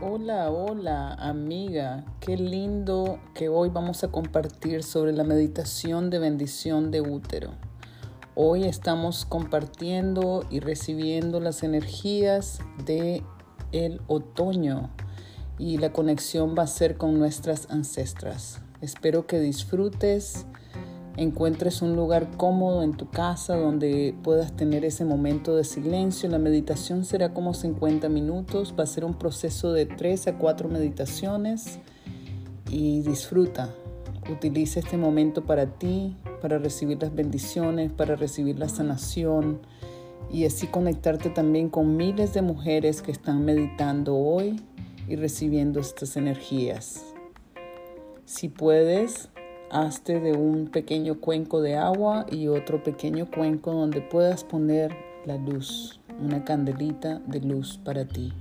Hola, hola amiga, qué lindo que hoy vamos a compartir sobre la meditación de bendición de útero. Hoy estamos compartiendo y recibiendo las energías de el otoño y la conexión va a ser con nuestras ancestras. Espero que disfrutes encuentres un lugar cómodo en tu casa donde puedas tener ese momento de silencio. La meditación será como 50 minutos, va a ser un proceso de 3 a 4 meditaciones y disfruta. Utiliza este momento para ti, para recibir las bendiciones, para recibir la sanación y así conectarte también con miles de mujeres que están meditando hoy y recibiendo estas energías. Si puedes, Hazte de un pequeño cuenco de agua y otro pequeño cuenco donde puedas poner la luz, una candelita de luz para ti.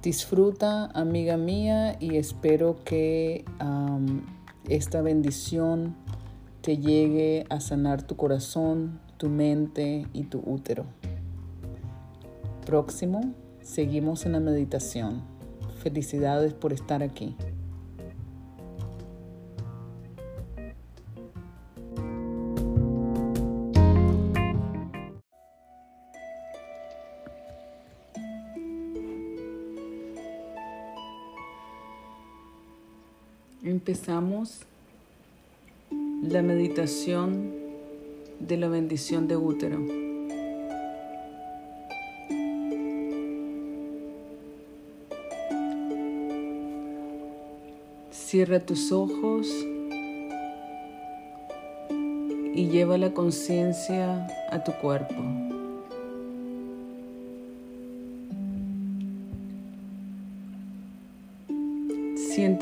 Disfruta, amiga mía, y espero que esta bendición te llegue a sanar tu corazón, tu mente y tu útero. Próximo, seguimos en la meditación. Felicidades por estar aquí. Empezamos la meditación de la bendición de útero. Cierra tus ojos y lleva la conciencia a tu cuerpo.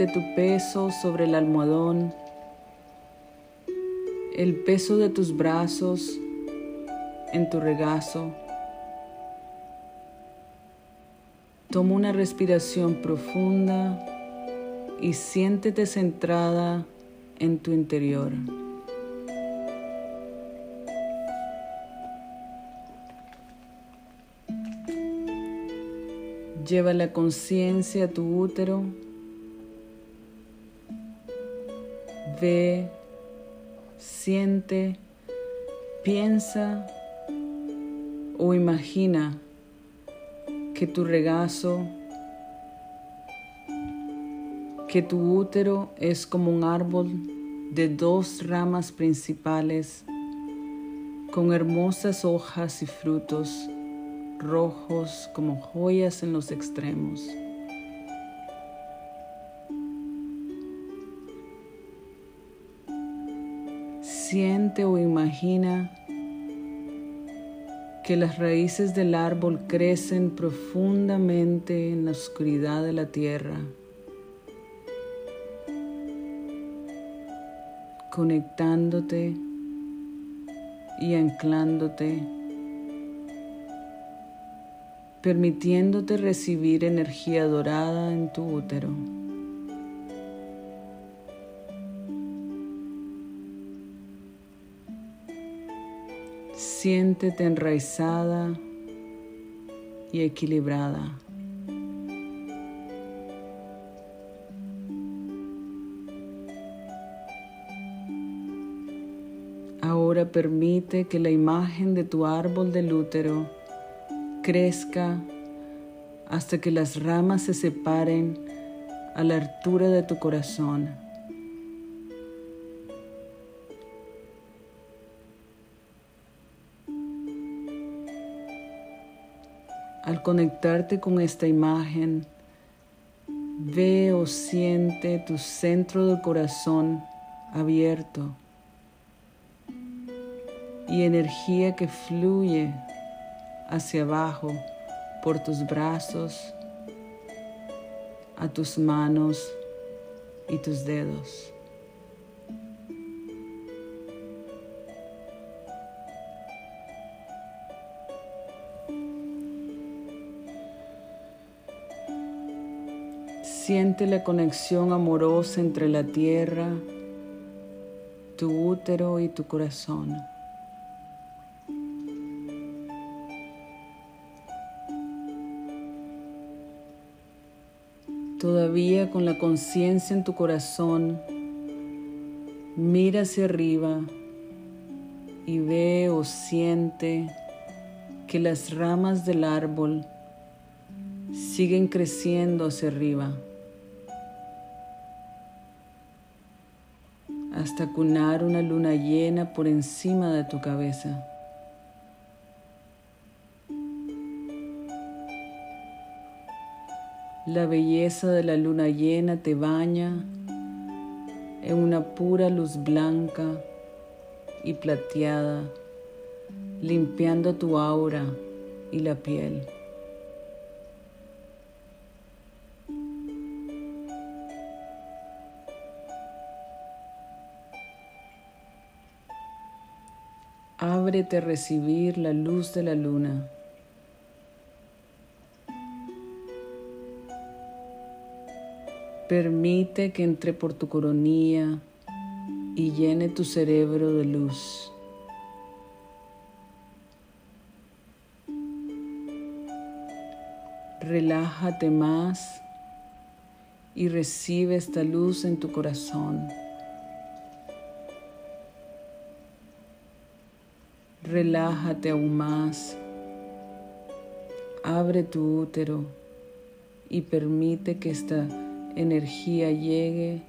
Tu peso sobre el almohadón, el peso de tus brazos en tu regazo. Toma una respiración profunda y siéntete centrada en tu interior. Lleva la conciencia a tu útero ve, siente, piensa o imagina que tu regazo, que tu útero es como un árbol de dos ramas principales con hermosas hojas y frutos rojos como joyas en los extremos. Siente o imagina que las raíces del árbol crecen profundamente en la oscuridad de la tierra, conectándote y anclándote, permitiéndote recibir energía dorada en tu útero. Siéntete enraizada y equilibrada. Ahora permite que la imagen de tu árbol del útero crezca hasta que las ramas se separen a la altura de tu corazón. Al conectarte con esta imagen, ve o siente tu centro del corazón abierto y energía que fluye hacia abajo por tus brazos, a tus manos y tus dedos. Siente la conexión amorosa entre la tierra, tu útero y tu corazón. Todavía con la conciencia en tu corazón, mira hacia arriba y ve o siente que las ramas del árbol siguen creciendo hacia arriba hasta cunar una luna llena por encima de tu cabeza. La belleza de la luna llena te baña en una pura luz blanca y plateada, limpiando tu aura y la piel. Ábrete a recibir la luz de la luna. Permite que entre por tu coronilla y llene tu cerebro de luz. Relájate más y recibe esta luz en tu corazón. Relájate aún más. Abre tu útero y permite que esta energía llegue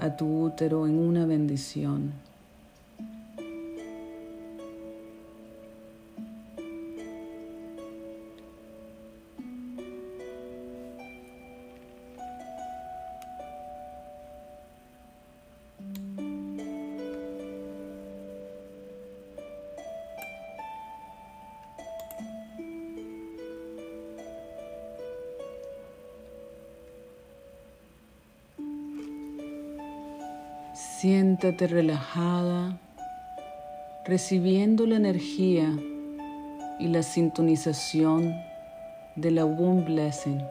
a tu útero en una bendición. Siéntate relajada, recibiendo la energía y la sintonización de la Womb Blessing.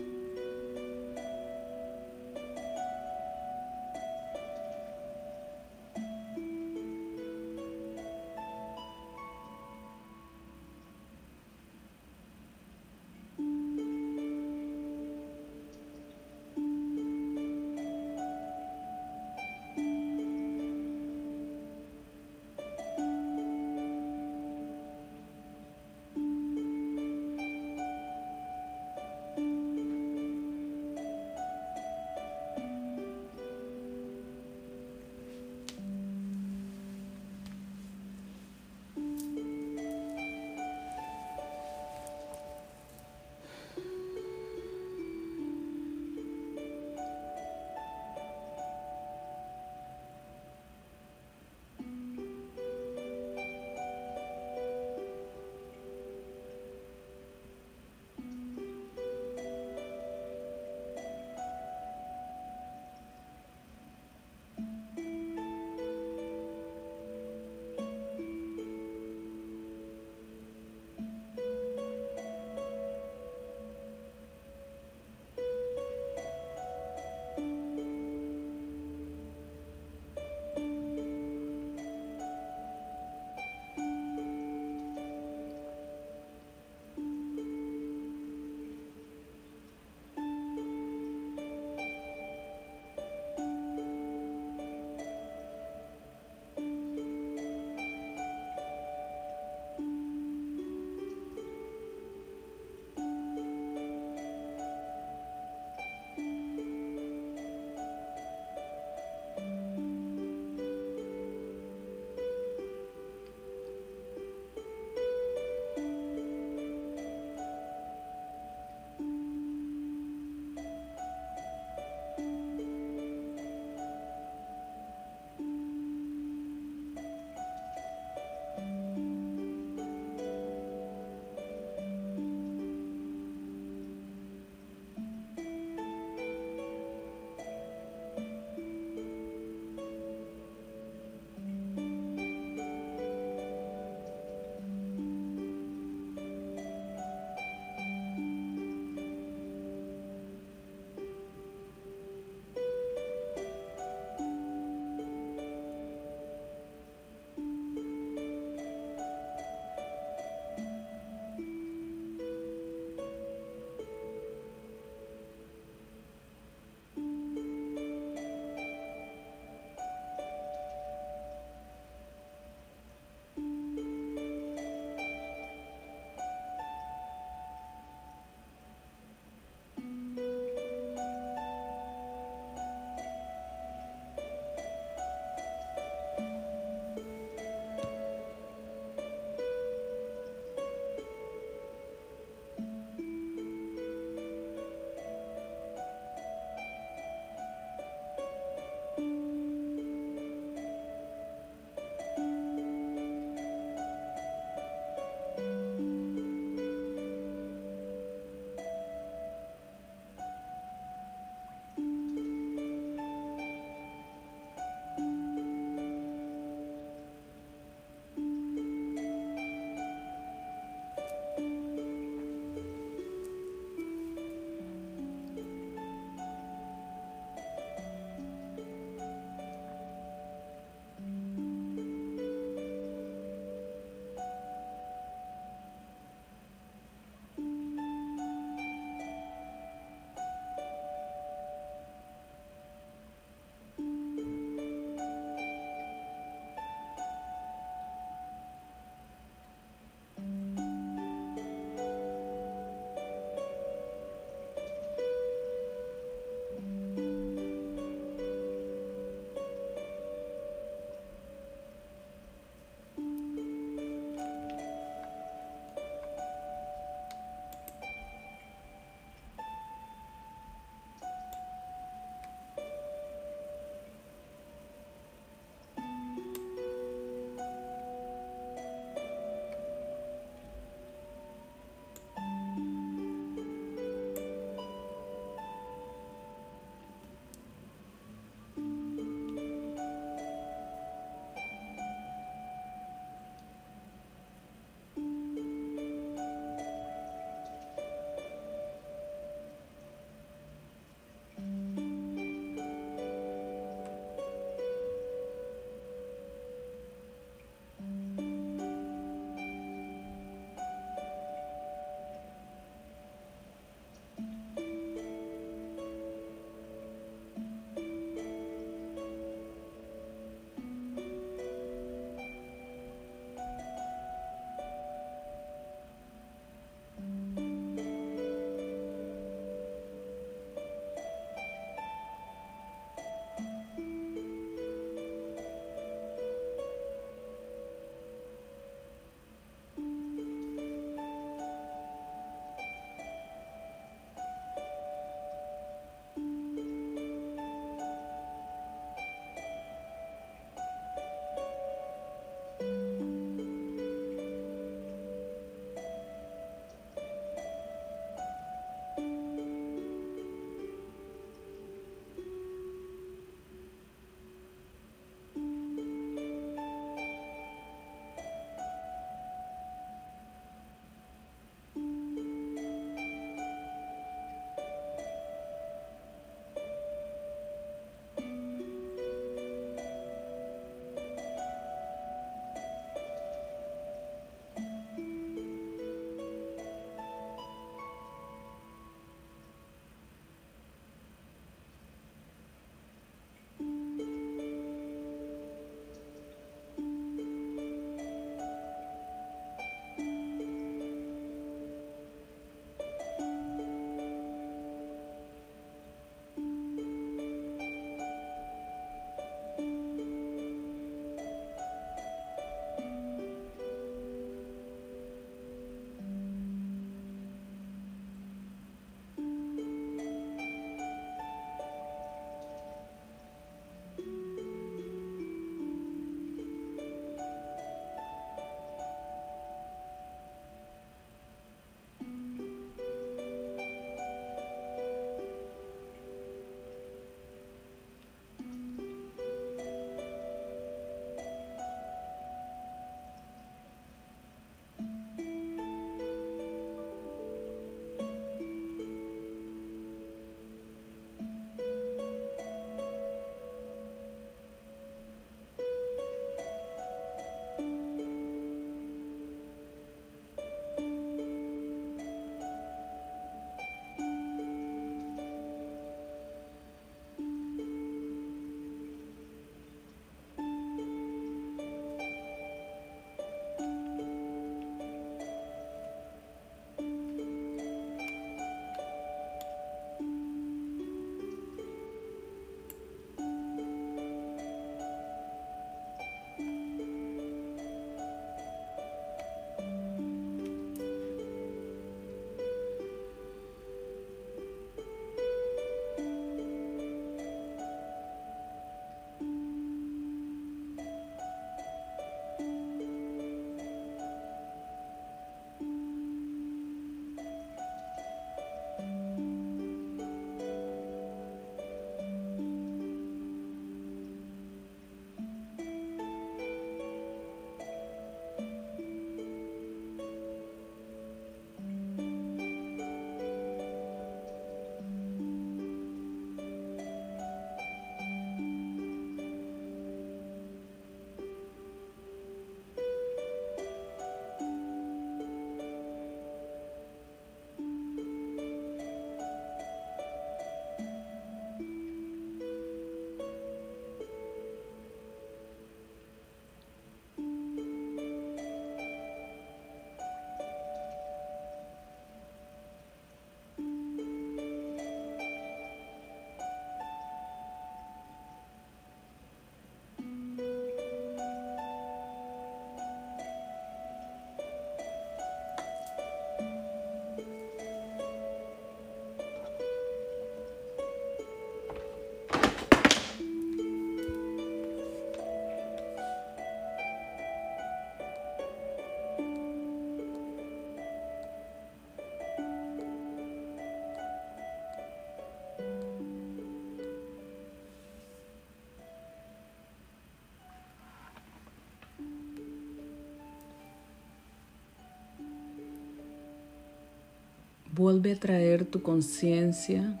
Vuelve a traer tu conciencia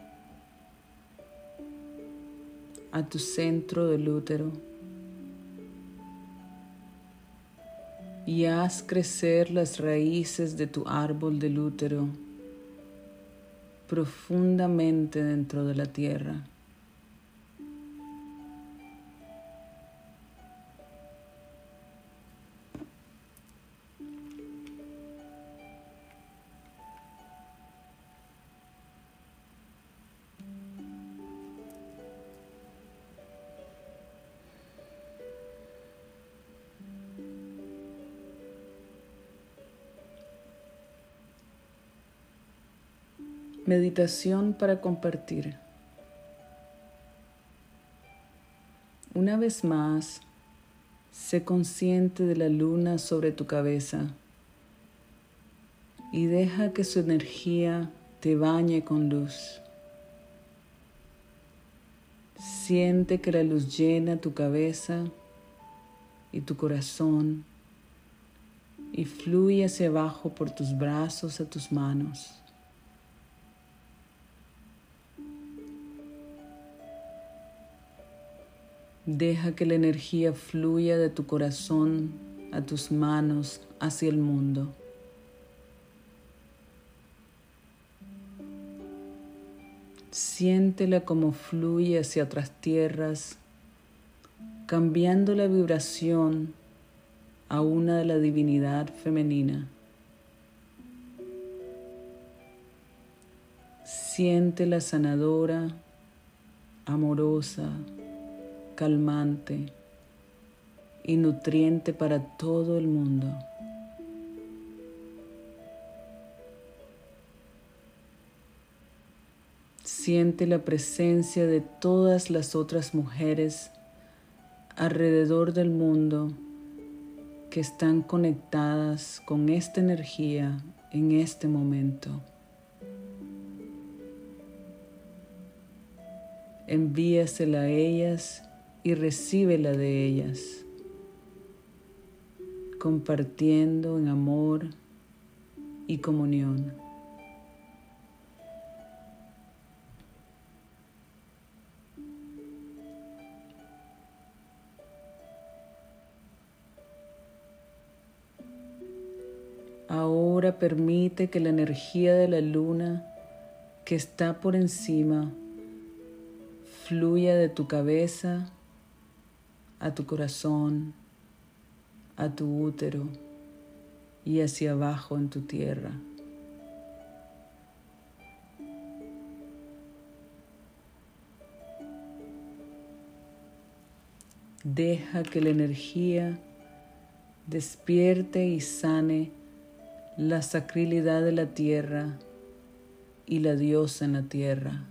a tu centro del útero y haz crecer las raíces de tu árbol del útero profundamente dentro de la tierra. Meditación para compartir. Una vez más, sé consciente de la luna sobre tu cabeza y deja que su energía te bañe con luz. Siente que la luz llena tu cabeza y tu corazón y fluye hacia abajo por tus brazos a tus manos. Deja que la energía fluya de tu corazón a tus manos hacia el mundo. Siéntela como fluye hacia otras tierras, cambiando la vibración a una de la divinidad femenina. Siéntela sanadora, amorosa, calmante y nutriente para todo el mundo. Siente la presencia de todas las otras mujeres alrededor del mundo que están conectadas con esta energía en este momento. Envíasela a ellas y recíbela de ellas, compartiendo en amor y comunión. Ahora permite que la energía de la luna que está por encima fluya de tu cabeza a tu corazón, a tu útero y hacia abajo en tu tierra. Deja que la energía despierte y sane la sacrilidad de la tierra y la diosa en la tierra.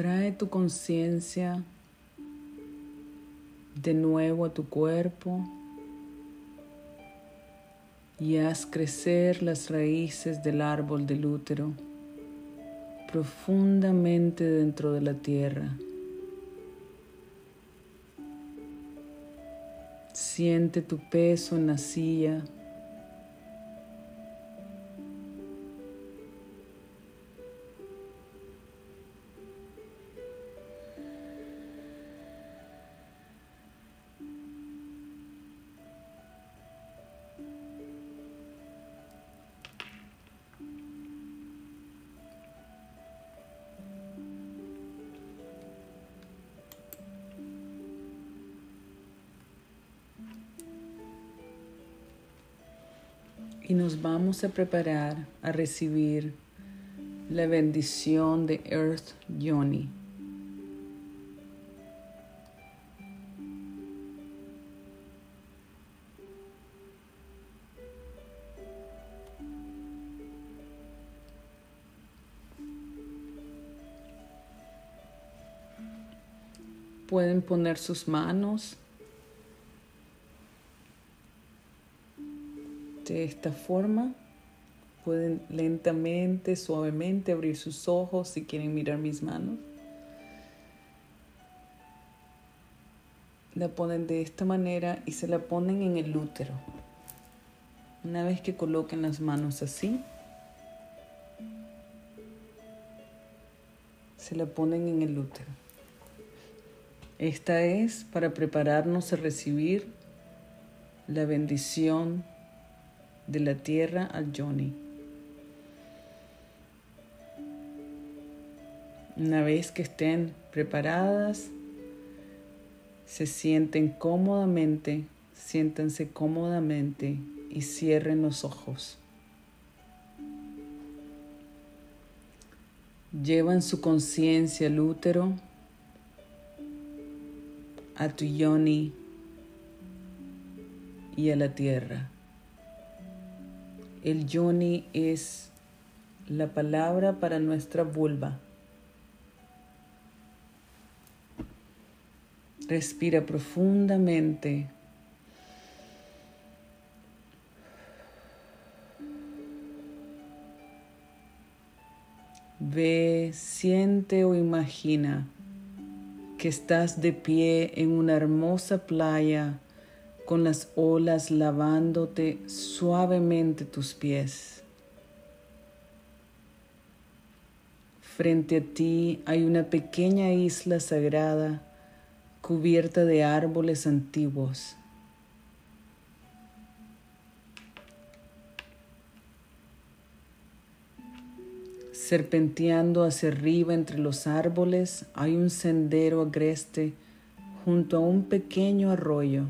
Trae tu conciencia de nuevo a tu cuerpo y haz crecer las raíces del árbol del útero profundamente dentro de la tierra. Siente tu peso en la silla. Vamos a preparar a recibir la bendición de Earth Yoni. Pueden poner sus manos de esta forma. Pueden lentamente, suavemente abrir sus ojos si quieren mirar mis manos. La ponen de esta manera y se la ponen en el útero. Una vez que coloquen las manos así, se la ponen en el útero. Esta es para prepararnos a recibir la bendición de la tierra al Johnny. Una vez que estén preparadas, se sienten cómodamente, siéntanse cómodamente y cierren los ojos. Llevan su conciencia al útero, a tu yoni y a la tierra. El yoni es la palabra para nuestra vulva. Respira profundamente. Ve, siente o imagina que estás de pie en una hermosa playa con las olas lavándote suavemente tus pies. Frente a ti hay una pequeña isla sagrada cubierta de árboles antiguos. Serpenteando hacia arriba entre los árboles hay un sendero agreste junto a un pequeño arroyo.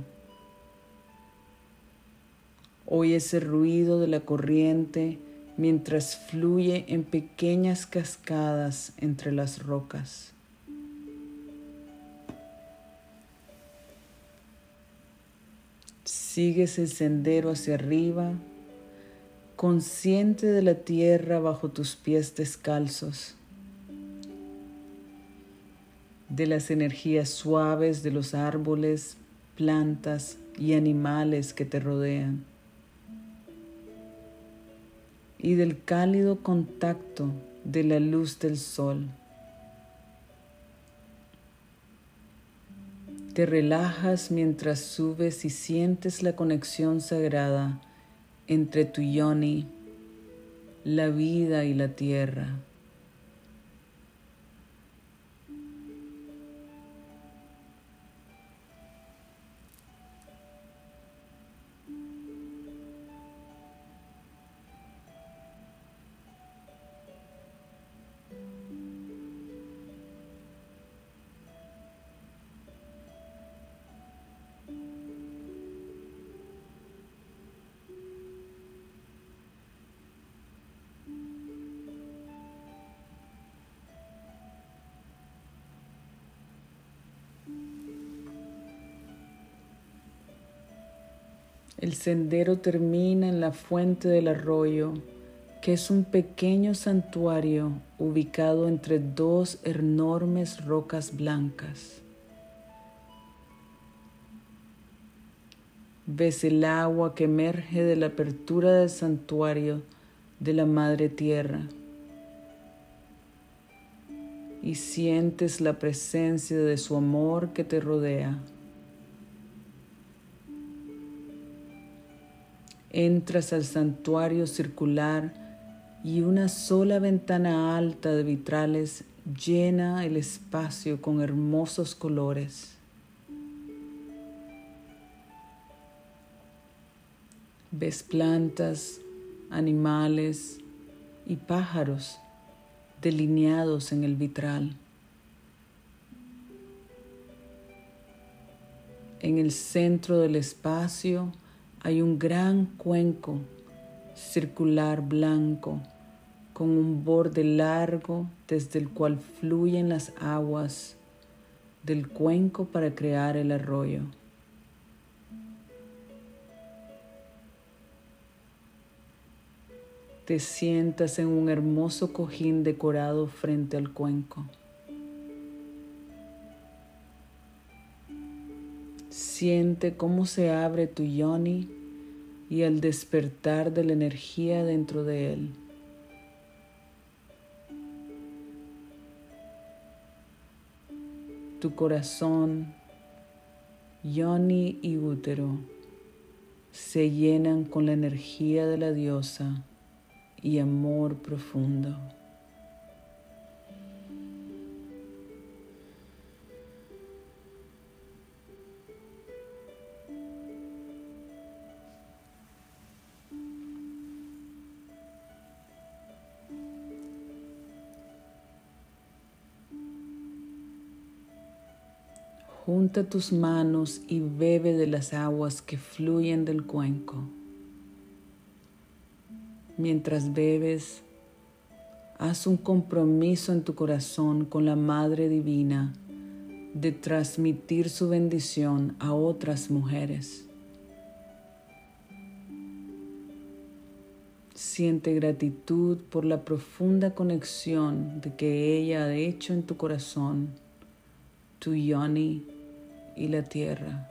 Oyes el ruido de la corriente mientras fluye en pequeñas cascadas entre las rocas. Sigues el sendero hacia arriba, consciente de la tierra bajo tus pies descalzos, de las energías suaves de los árboles, plantas y animales que te rodean y del cálido contacto de la luz del sol. Te relajas mientras subes y sientes la conexión sagrada entre tu yoni, la vida y la tierra. El sendero termina en la fuente del arroyo que es un pequeño santuario ubicado entre dos enormes rocas blancas. Ves el agua que emerge de la apertura del santuario de la Madre Tierra y sientes la presencia de su amor que te rodea. Entras al santuario circular y una sola ventana alta de vitrales llena el espacio con hermosos colores. Ves plantas, animales y pájaros delineados en el vitral. En el centro del espacio hay un gran cuenco circular blanco con un borde largo desde el cual fluyen las aguas del cuenco para crear el arroyo. Te sientas en un hermoso cojín decorado frente al cuenco. Siente cómo se abre tu yoni y el despertar de la energía dentro de él. Tu corazón, yoni y útero se llenan con la energía de la diosa y amor profundo. Junta tus manos y bebe de las aguas que fluyen del cuenco. Mientras bebes, haz un compromiso en tu corazón con la Madre Divina de transmitir su bendición a otras mujeres. Siente gratitud por la profunda conexión de que ella ha hecho en tu corazón, tu yoni y la tierra.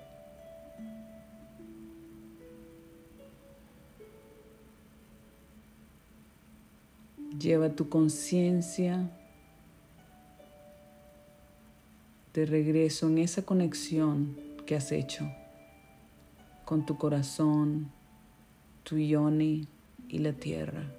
Lleva tu conciencia de regreso en esa conexión que has hecho con tu corazón, tu yoni y la tierra.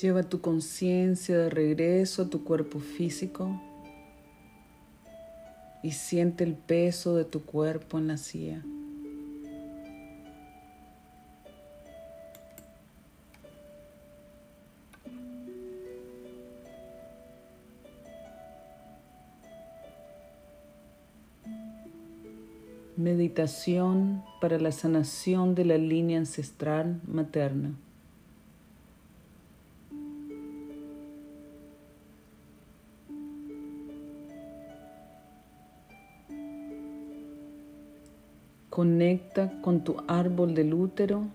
Lleva tu conciencia de regreso a tu cuerpo físico y siente el peso de tu cuerpo en la silla. Meditación para la sanación de la línea ancestral materna. Conecta con tu árbol del útero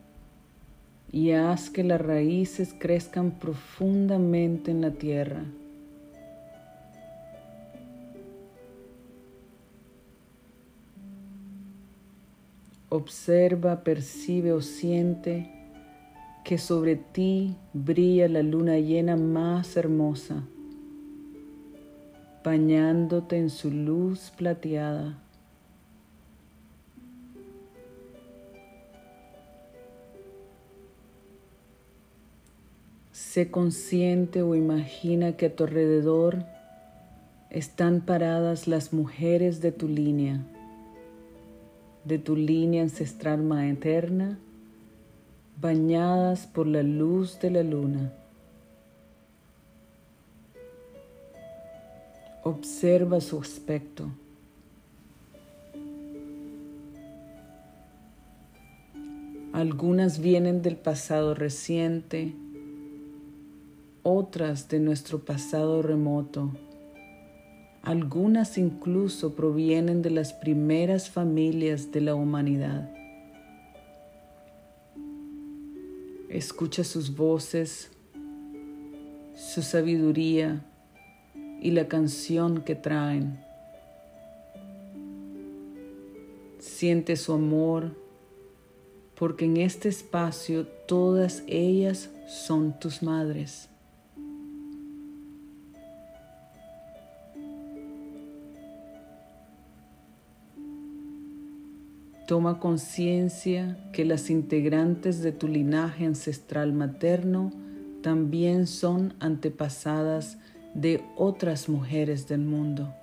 y haz que las raíces crezcan profundamente en la tierra. Observa, percibe o siente que sobre ti brilla la luna llena más hermosa, bañándote en su luz plateada. Sé consciente o imagina que a tu alrededor están paradas las mujeres de tu línea de tu línea ancestral materna, bañadas por la luz de la luna. Observa su aspecto. Algunas vienen del pasado reciente, otras de nuestro pasado remoto algunas incluso provienen de las primeras familias de la humanidad. Escucha sus voces, su sabiduría y la canción que traen. Siente su amor, porque en este espacio todas ellas son tus madres. Toma conciencia que las integrantes de tu linaje ancestral materno también son antepasadas de otras mujeres del mundo.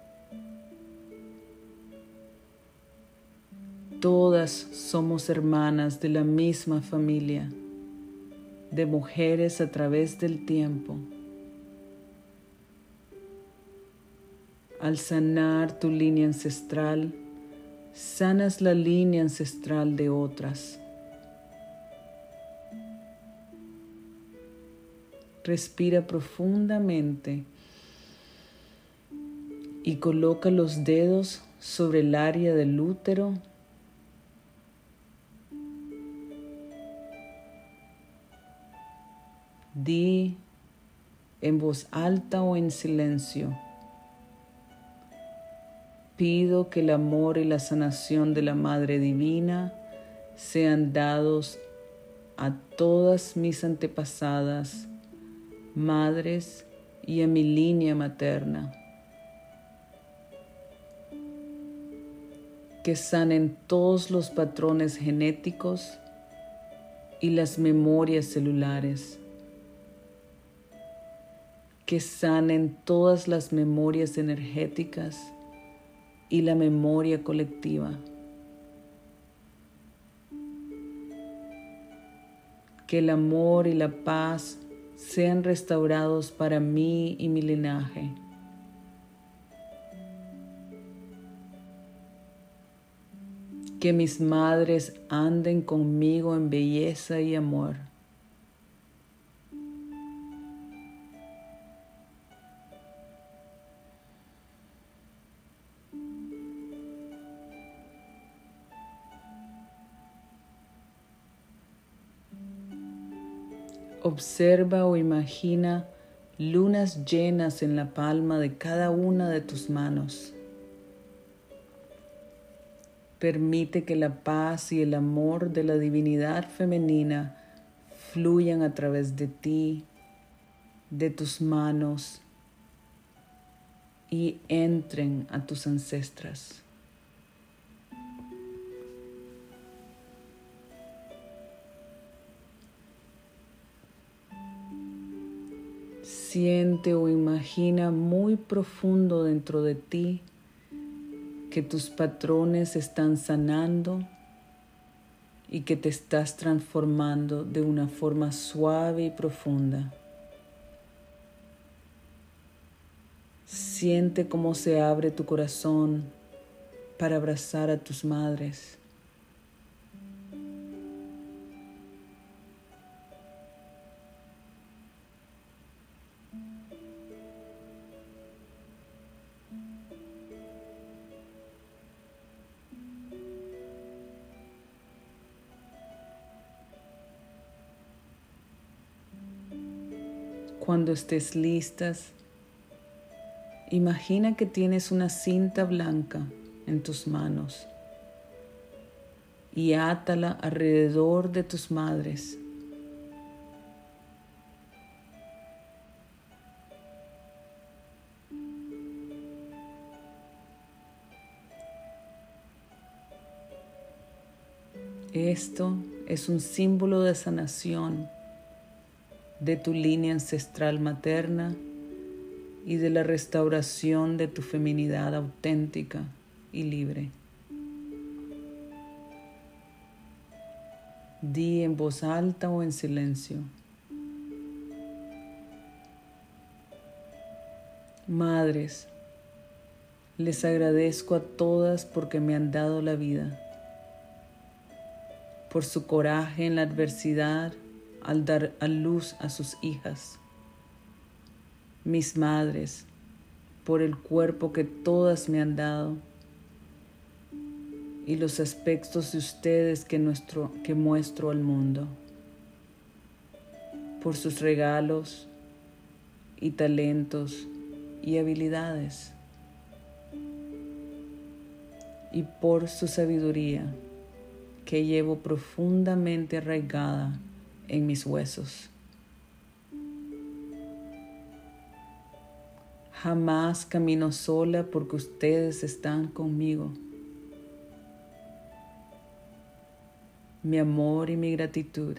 Todas somos hermanas de la misma familia, de mujeres a través del tiempo. Al sanar tu línea ancestral, sanas la línea ancestral de otras. Respira profundamente y coloca los dedos sobre el área del útero. Di en voz alta o en silencio. Pido que el amor y la sanación de la Madre Divina sean dados a todas mis antepasadas, madres y a mi línea materna. Que sanen todos los patrones genéticos y las memorias celulares. Que sanen todas las memorias energéticas y la memoria colectiva. Que el amor y la paz sean restaurados para mí y mi linaje. Que mis madres anden conmigo en belleza y amor. Observa o imagina lunas llenas en la palma de cada una de tus manos. Permite que la paz y el amor de la divinidad femenina fluyan a través de ti, de tus manos y entren a tus ancestras. Siente o imagina muy profundo dentro de ti que tus patrones están sanando y que te estás transformando de una forma suave y profunda. Siente cómo se abre tu corazón para abrazar a tus madres. Cuando estés listas, imagina que tienes una cinta blanca en tus manos y átala alrededor de tus madres. Esto es un símbolo de sanación de tu línea ancestral materna y de la restauración de tu feminidad auténtica y libre. Di en voz alta o en silencio. Madres, les agradezco a todas porque me han dado la vida, por su coraje en la adversidad al dar a luz a sus hijas. Mis madres, por el cuerpo que todas me han dado y los aspectos de ustedes que, nuestro, que muestro al mundo, por sus regalos y talentos y habilidades y por su sabiduría que llevo profundamente arraigada en mis huesos. Jamás camino sola porque ustedes están conmigo. Mi amor y mi gratitud.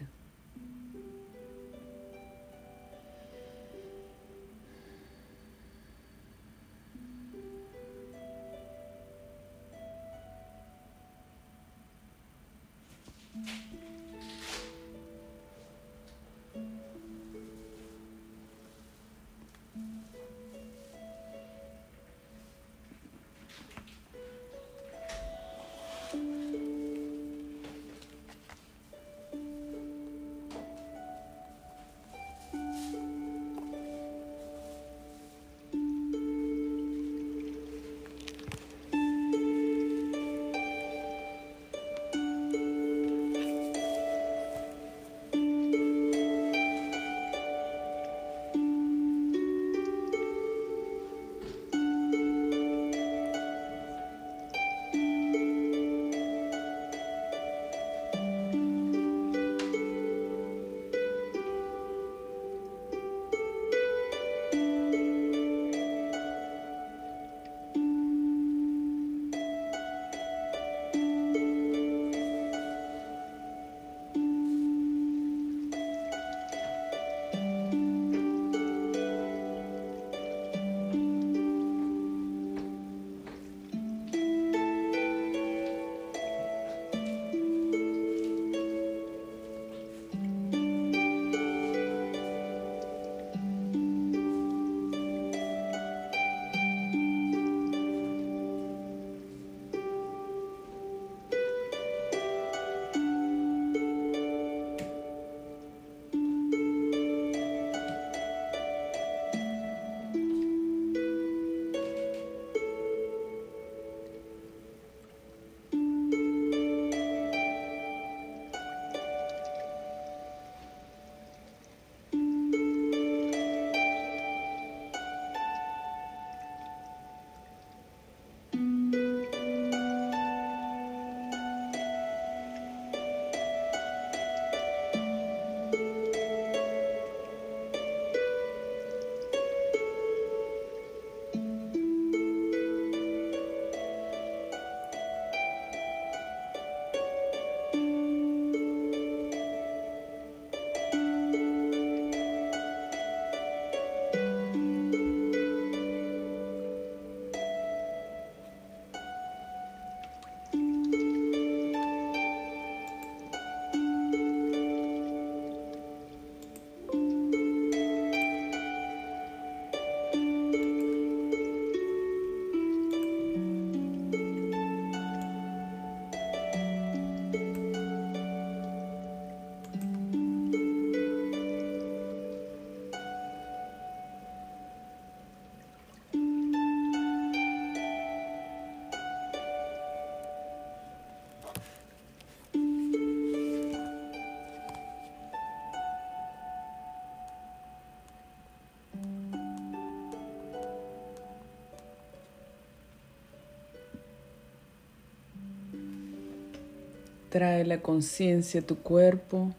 Trae la conciencia a tu cuerpo.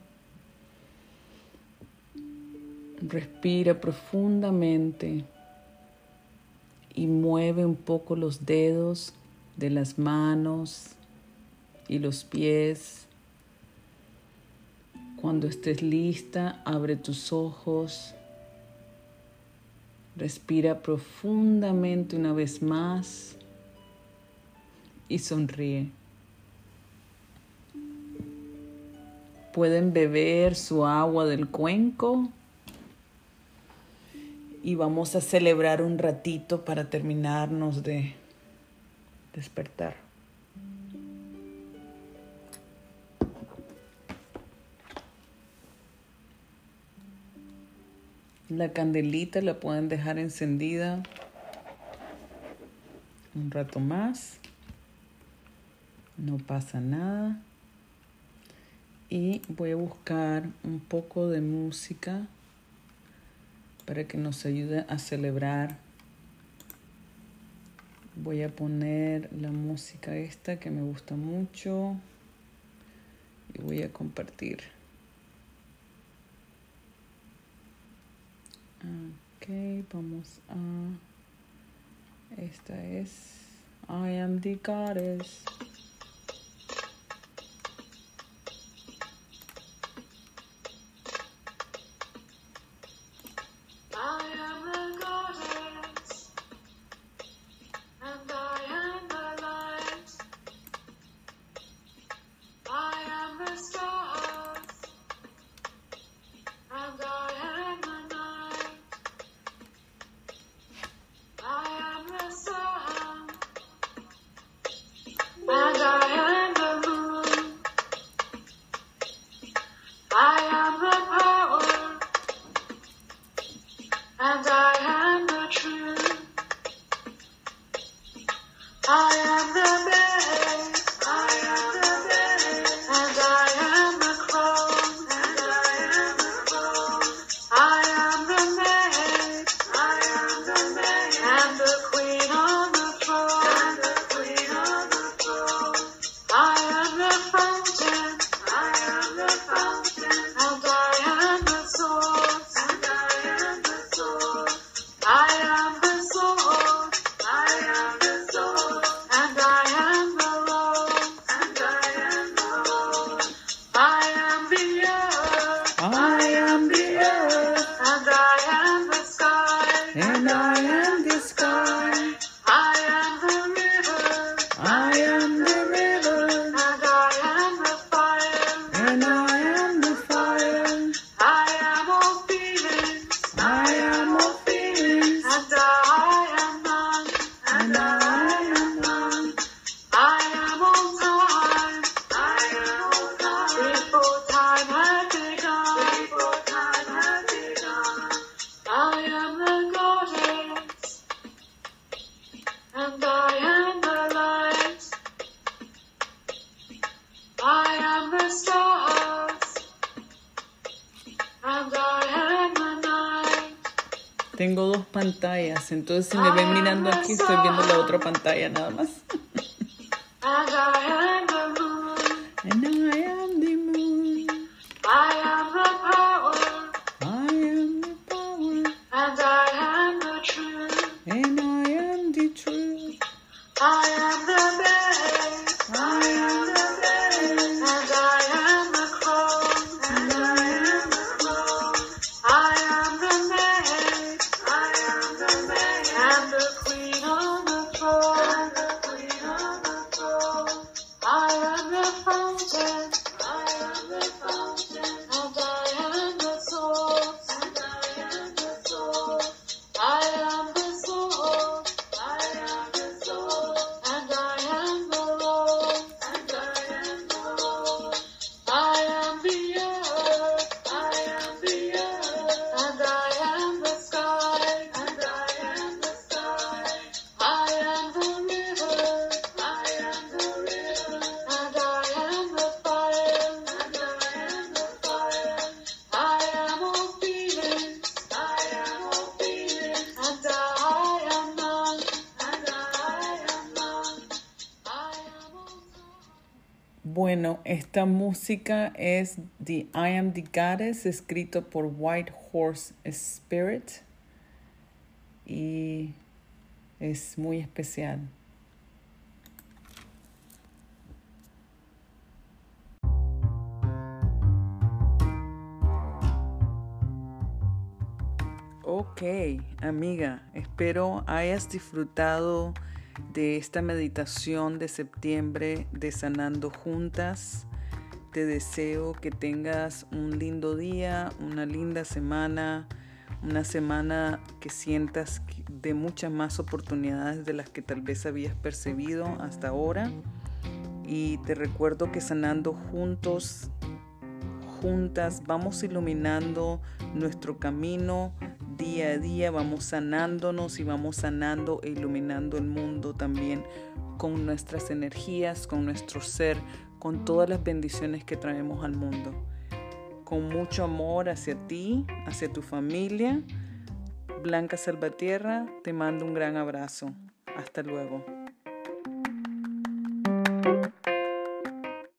Respira profundamente y mueve un poco los dedos de las manos y los pies. Cuando estés lista, abre tus ojos. Respira profundamente una vez más y sonríe. Pueden beber su agua del cuenco y vamos a celebrar un ratito para terminarnos de despertar. La candelita la pueden dejar encendida un rato más. No pasa nada. Y voy a buscar un poco de música para que nos ayude a celebrar. Voy a poner la música esta que me gusta mucho y voy a compartir. Ok, vamos a... Esta es I am the goddess. Entonces si me ven mirando aquí estoy viendo la otra pantalla nada más. Esta música es The I Am the Goddess, escrito por White Horse Spirit y es muy especial. Ok, amiga, espero hayas disfrutado de esta meditación de septiembre de Sanando Juntas. Te deseo que tengas un lindo día, una linda semana, una semana que sientas de muchas más oportunidades de las que tal vez habías percibido hasta ahora. Y te recuerdo que sanando juntos, juntas, vamos iluminando nuestro camino día a día vamos sanándonos y vamos sanando e iluminando el mundo también con nuestras energías, con nuestro ser, con todas las bendiciones que traemos al mundo. Con mucho amor hacia ti, hacia tu familia. Blanca Salvatierra, te mando un gran abrazo. Hasta luego.